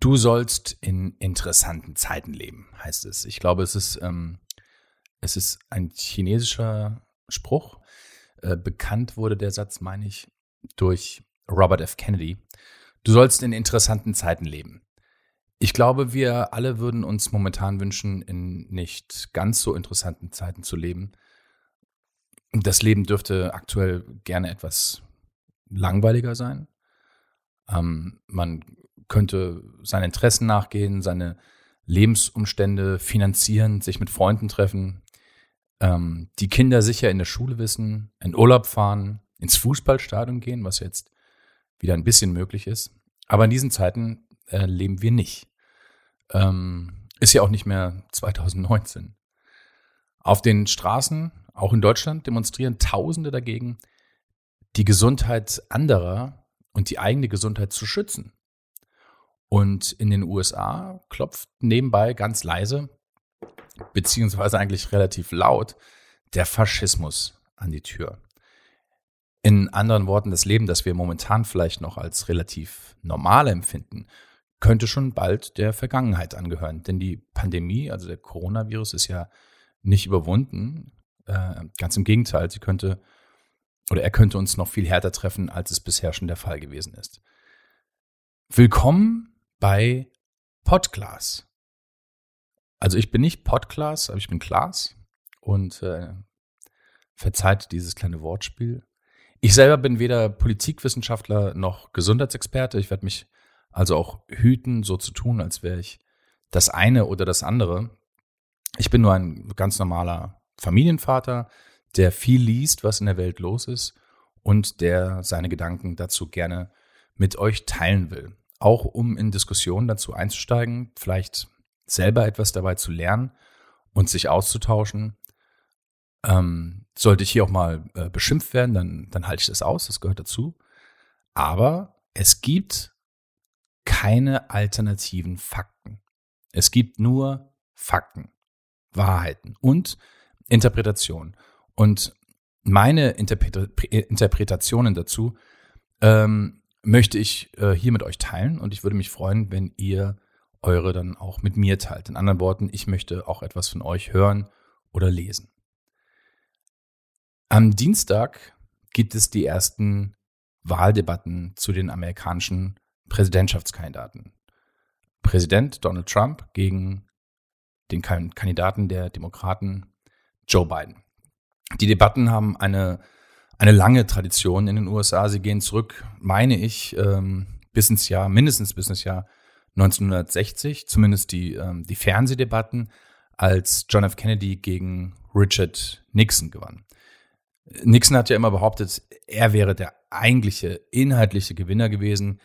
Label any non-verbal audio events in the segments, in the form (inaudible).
Du sollst in interessanten Zeiten leben, heißt es. Ich glaube, es ist, ähm, es ist ein chinesischer Spruch. Äh, bekannt wurde der Satz, meine ich, durch Robert F. Kennedy. Du sollst in interessanten Zeiten leben. Ich glaube, wir alle würden uns momentan wünschen, in nicht ganz so interessanten Zeiten zu leben. Das Leben dürfte aktuell gerne etwas langweiliger sein. Ähm, man könnte seinen Interessen nachgehen, seine Lebensumstände finanzieren, sich mit Freunden treffen, ähm, die Kinder sicher in der Schule wissen, in Urlaub fahren, ins Fußballstadion gehen, was jetzt wieder ein bisschen möglich ist. Aber in diesen Zeiten äh, leben wir nicht. Ähm, ist ja auch nicht mehr 2019. Auf den Straßen, auch in Deutschland, demonstrieren Tausende dagegen, die Gesundheit anderer und die eigene Gesundheit zu schützen. Und in den USA klopft nebenbei ganz leise, beziehungsweise eigentlich relativ laut, der Faschismus an die Tür. In anderen Worten, das Leben, das wir momentan vielleicht noch als relativ normal empfinden, könnte schon bald der Vergangenheit angehören. Denn die Pandemie, also der Coronavirus, ist ja nicht überwunden. Äh, ganz im Gegenteil, sie könnte oder er könnte uns noch viel härter treffen, als es bisher schon der Fall gewesen ist. Willkommen bei Podglas. Also ich bin nicht Podglas, aber ich bin Klaas und äh, verzeiht dieses kleine Wortspiel. Ich selber bin weder Politikwissenschaftler noch Gesundheitsexperte. Ich werde mich also auch hüten, so zu tun, als wäre ich das eine oder das andere. Ich bin nur ein ganz normaler Familienvater, der viel liest, was in der Welt los ist und der seine Gedanken dazu gerne mit euch teilen will auch um in Diskussionen dazu einzusteigen, vielleicht selber etwas dabei zu lernen und sich auszutauschen. Ähm, sollte ich hier auch mal äh, beschimpft werden, dann, dann halte ich das aus, das gehört dazu. Aber es gibt keine alternativen Fakten. Es gibt nur Fakten, Wahrheiten und Interpretationen. Und meine Interpreta Interpretationen dazu ähm, möchte ich äh, hier mit euch teilen und ich würde mich freuen, wenn ihr eure dann auch mit mir teilt. In anderen Worten, ich möchte auch etwas von euch hören oder lesen. Am Dienstag gibt es die ersten Wahldebatten zu den amerikanischen Präsidentschaftskandidaten. Präsident Donald Trump gegen den Kandidaten der Demokraten Joe Biden. Die Debatten haben eine eine lange Tradition in den USA. Sie gehen zurück, meine ich, ähm, bis ins Jahr, mindestens bis ins Jahr 1960, zumindest die, ähm, die Fernsehdebatten, als John F. Kennedy gegen Richard Nixon gewann. Nixon hat ja immer behauptet, er wäre der eigentliche inhaltliche Gewinner gewesen.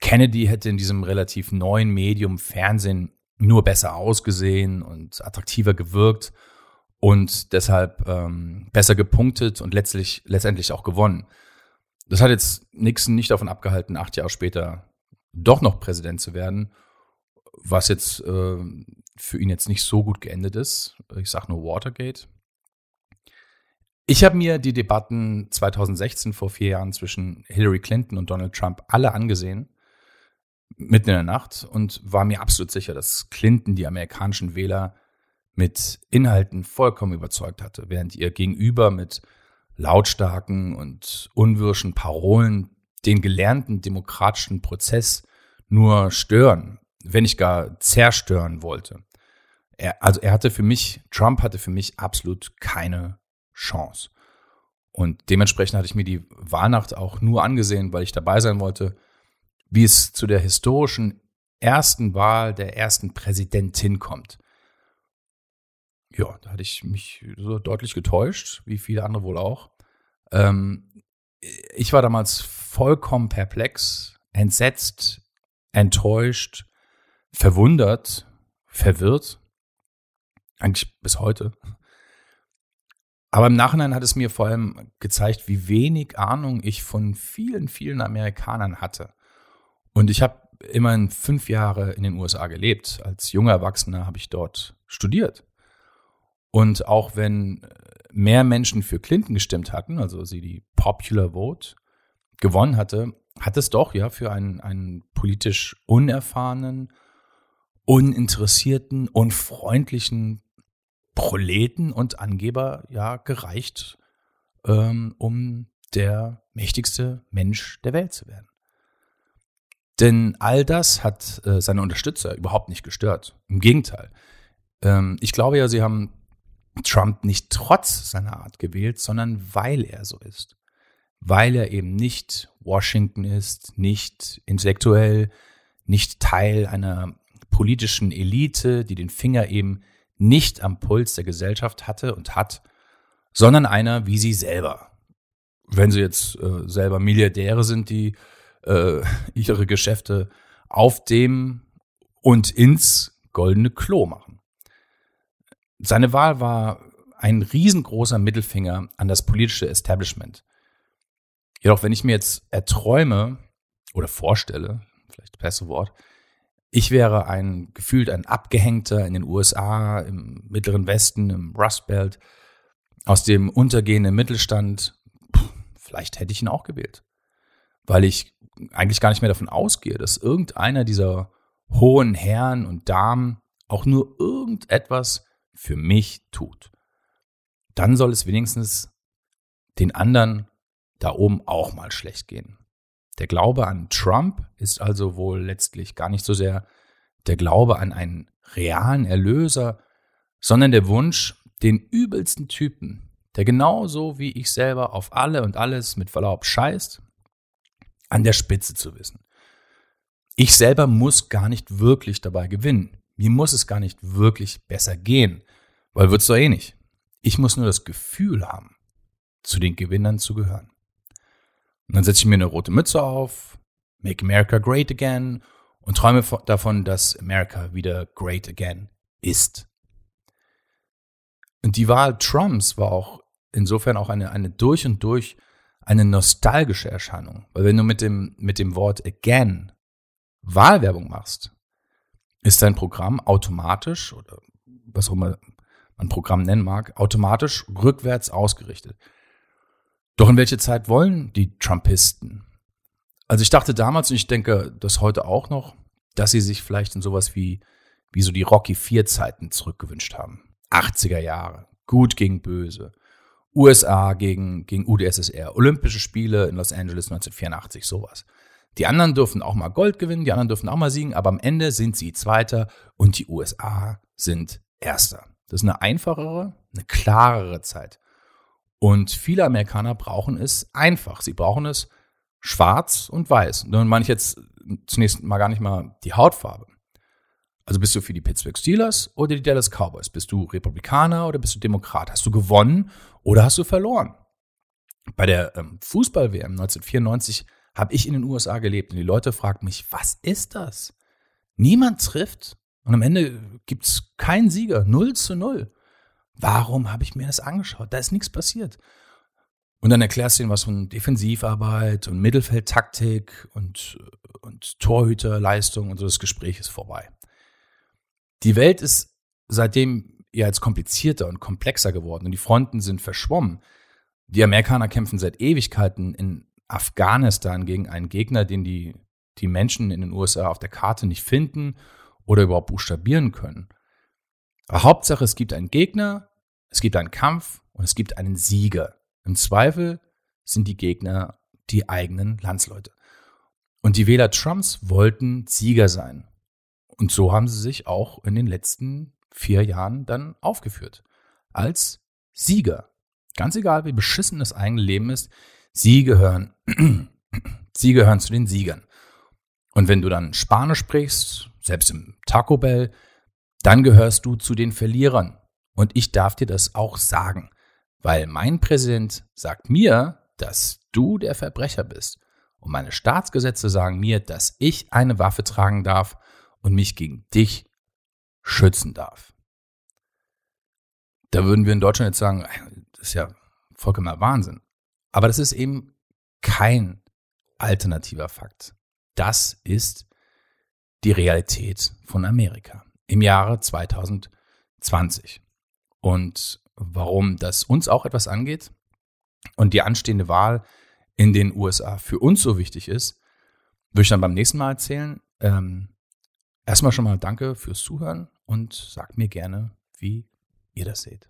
Kennedy hätte in diesem relativ neuen Medium Fernsehen nur besser ausgesehen und attraktiver gewirkt und deshalb ähm, besser gepunktet und letztlich letztendlich auch gewonnen. Das hat jetzt Nixon nicht davon abgehalten, acht Jahre später doch noch Präsident zu werden, was jetzt äh, für ihn jetzt nicht so gut geendet ist. Ich sage nur Watergate. Ich habe mir die Debatten 2016 vor vier Jahren zwischen Hillary Clinton und Donald Trump alle angesehen, mitten in der Nacht, und war mir absolut sicher, dass Clinton die amerikanischen Wähler mit Inhalten vollkommen überzeugt hatte, während ihr gegenüber mit lautstarken und unwirschen Parolen den gelernten demokratischen Prozess nur stören, wenn nicht gar zerstören wollte. Er, also er hatte für mich, Trump hatte für mich absolut keine Chance. Und dementsprechend hatte ich mir die Wahlnacht auch nur angesehen, weil ich dabei sein wollte, wie es zu der historischen ersten Wahl der ersten Präsidentin kommt ja, da hatte ich mich so deutlich getäuscht, wie viele andere wohl auch. Ähm, ich war damals vollkommen perplex, entsetzt, enttäuscht, verwundert, verwirrt. Eigentlich bis heute. Aber im Nachhinein hat es mir vor allem gezeigt, wie wenig Ahnung ich von vielen, vielen Amerikanern hatte. Und ich habe immerhin fünf Jahre in den USA gelebt. Als junger Erwachsener habe ich dort studiert. Und auch wenn mehr Menschen für Clinton gestimmt hatten, also sie die Popular Vote gewonnen hatte, hat es doch ja für einen, einen politisch unerfahrenen, uninteressierten, unfreundlichen Proleten und Angeber ja gereicht, ähm, um der mächtigste Mensch der Welt zu werden. Denn all das hat äh, seine Unterstützer überhaupt nicht gestört. Im Gegenteil. Ähm, ich glaube ja, sie haben Trump nicht trotz seiner Art gewählt, sondern weil er so ist. Weil er eben nicht Washington ist, nicht intellektuell, nicht Teil einer politischen Elite, die den Finger eben nicht am Puls der Gesellschaft hatte und hat, sondern einer wie sie selber. Wenn sie jetzt äh, selber Milliardäre sind, die äh, ihre Geschäfte auf dem und ins goldene Klo machen. Seine Wahl war ein riesengroßer Mittelfinger an das politische Establishment. Jedoch, wenn ich mir jetzt erträume oder vorstelle, vielleicht das beste Wort, ich wäre ein gefühlt ein Abgehängter in den USA, im Mittleren Westen, im Rust Belt, aus dem untergehenden Mittelstand. Vielleicht hätte ich ihn auch gewählt, weil ich eigentlich gar nicht mehr davon ausgehe, dass irgendeiner dieser hohen Herren und Damen auch nur irgendetwas für mich tut. Dann soll es wenigstens den anderen da oben auch mal schlecht gehen. Der Glaube an Trump ist also wohl letztlich gar nicht so sehr der Glaube an einen realen Erlöser, sondern der Wunsch, den übelsten Typen, der genauso wie ich selber auf alle und alles mit Verlaub scheißt, an der Spitze zu wissen. Ich selber muss gar nicht wirklich dabei gewinnen. Mir muss es gar nicht wirklich besser gehen, weil wird's doch eh nicht. Ich muss nur das Gefühl haben, zu den Gewinnern zu gehören. Und dann setze ich mir eine rote Mütze auf, Make America Great Again und träume davon, dass America wieder great again ist. Und die Wahl Trumps war auch insofern auch eine, eine durch und durch eine nostalgische Erscheinung. Weil wenn du mit dem, mit dem Wort again Wahlwerbung machst, ist dein Programm automatisch oder was auch immer man Programm nennen mag, automatisch rückwärts ausgerichtet. Doch in welche Zeit wollen die Trumpisten? Also ich dachte damals und ich denke das heute auch noch, dass sie sich vielleicht in sowas wie, wie so die Rocky 4 Zeiten zurückgewünscht haben. 80er Jahre. Gut gegen böse. USA gegen, gegen UdSSR, Olympische Spiele in Los Angeles 1984, sowas. Die anderen dürfen auch mal Gold gewinnen, die anderen dürfen auch mal siegen, aber am Ende sind sie Zweiter und die USA sind Erster. Das ist eine einfachere, eine klarere Zeit. Und viele Amerikaner brauchen es einfach. Sie brauchen es schwarz und weiß. Und dann meine ich jetzt zunächst mal gar nicht mal die Hautfarbe. Also bist du für die Pittsburgh Steelers oder die Dallas Cowboys? Bist du Republikaner oder bist du Demokrat? Hast du gewonnen oder hast du verloren? Bei der ähm, Fußball-WM 1994 habe ich in den USA gelebt und die Leute fragten mich, was ist das? Niemand trifft und am Ende gibt es keinen Sieger, 0 zu 0. Warum habe ich mir das angeschaut? Da ist nichts passiert. Und dann erklärst du ihnen was von Defensivarbeit und Mittelfeldtaktik und, und Torhüterleistung und so das Gespräch ist vorbei. Die Welt ist seitdem ja jetzt komplizierter und komplexer geworden und die Fronten sind verschwommen. Die Amerikaner kämpfen seit Ewigkeiten in Afghanistan gegen einen Gegner, den die, die Menschen in den USA auf der Karte nicht finden oder überhaupt buchstabieren können. Aber Hauptsache, es gibt einen Gegner, es gibt einen Kampf und es gibt einen Sieger. Im Zweifel sind die Gegner die eigenen Landsleute. Und die Wähler Trumps wollten Sieger sein. Und so haben sie sich auch in den letzten vier Jahren dann aufgeführt. Als Sieger. Ganz egal, wie beschissen das eigene Leben ist, sie gehören, (clears throat) sie gehören zu den Siegern. Und wenn du dann Spanisch sprichst, selbst im Taco Bell, dann gehörst du zu den Verlierern. Und ich darf dir das auch sagen, weil mein Präsident sagt mir, dass du der Verbrecher bist. Und meine Staatsgesetze sagen mir, dass ich eine Waffe tragen darf und mich gegen dich schützen darf. Da würden wir in Deutschland jetzt sagen, das ist ja vollkommener Wahnsinn. Aber das ist eben kein alternativer Fakt. Das ist die Realität von Amerika im Jahre 2020. Und warum das uns auch etwas angeht und die anstehende Wahl in den USA für uns so wichtig ist, würde ich dann beim nächsten Mal erzählen. Ähm, erstmal schon mal danke fürs Zuhören und sagt mir gerne, wie ihr das seht.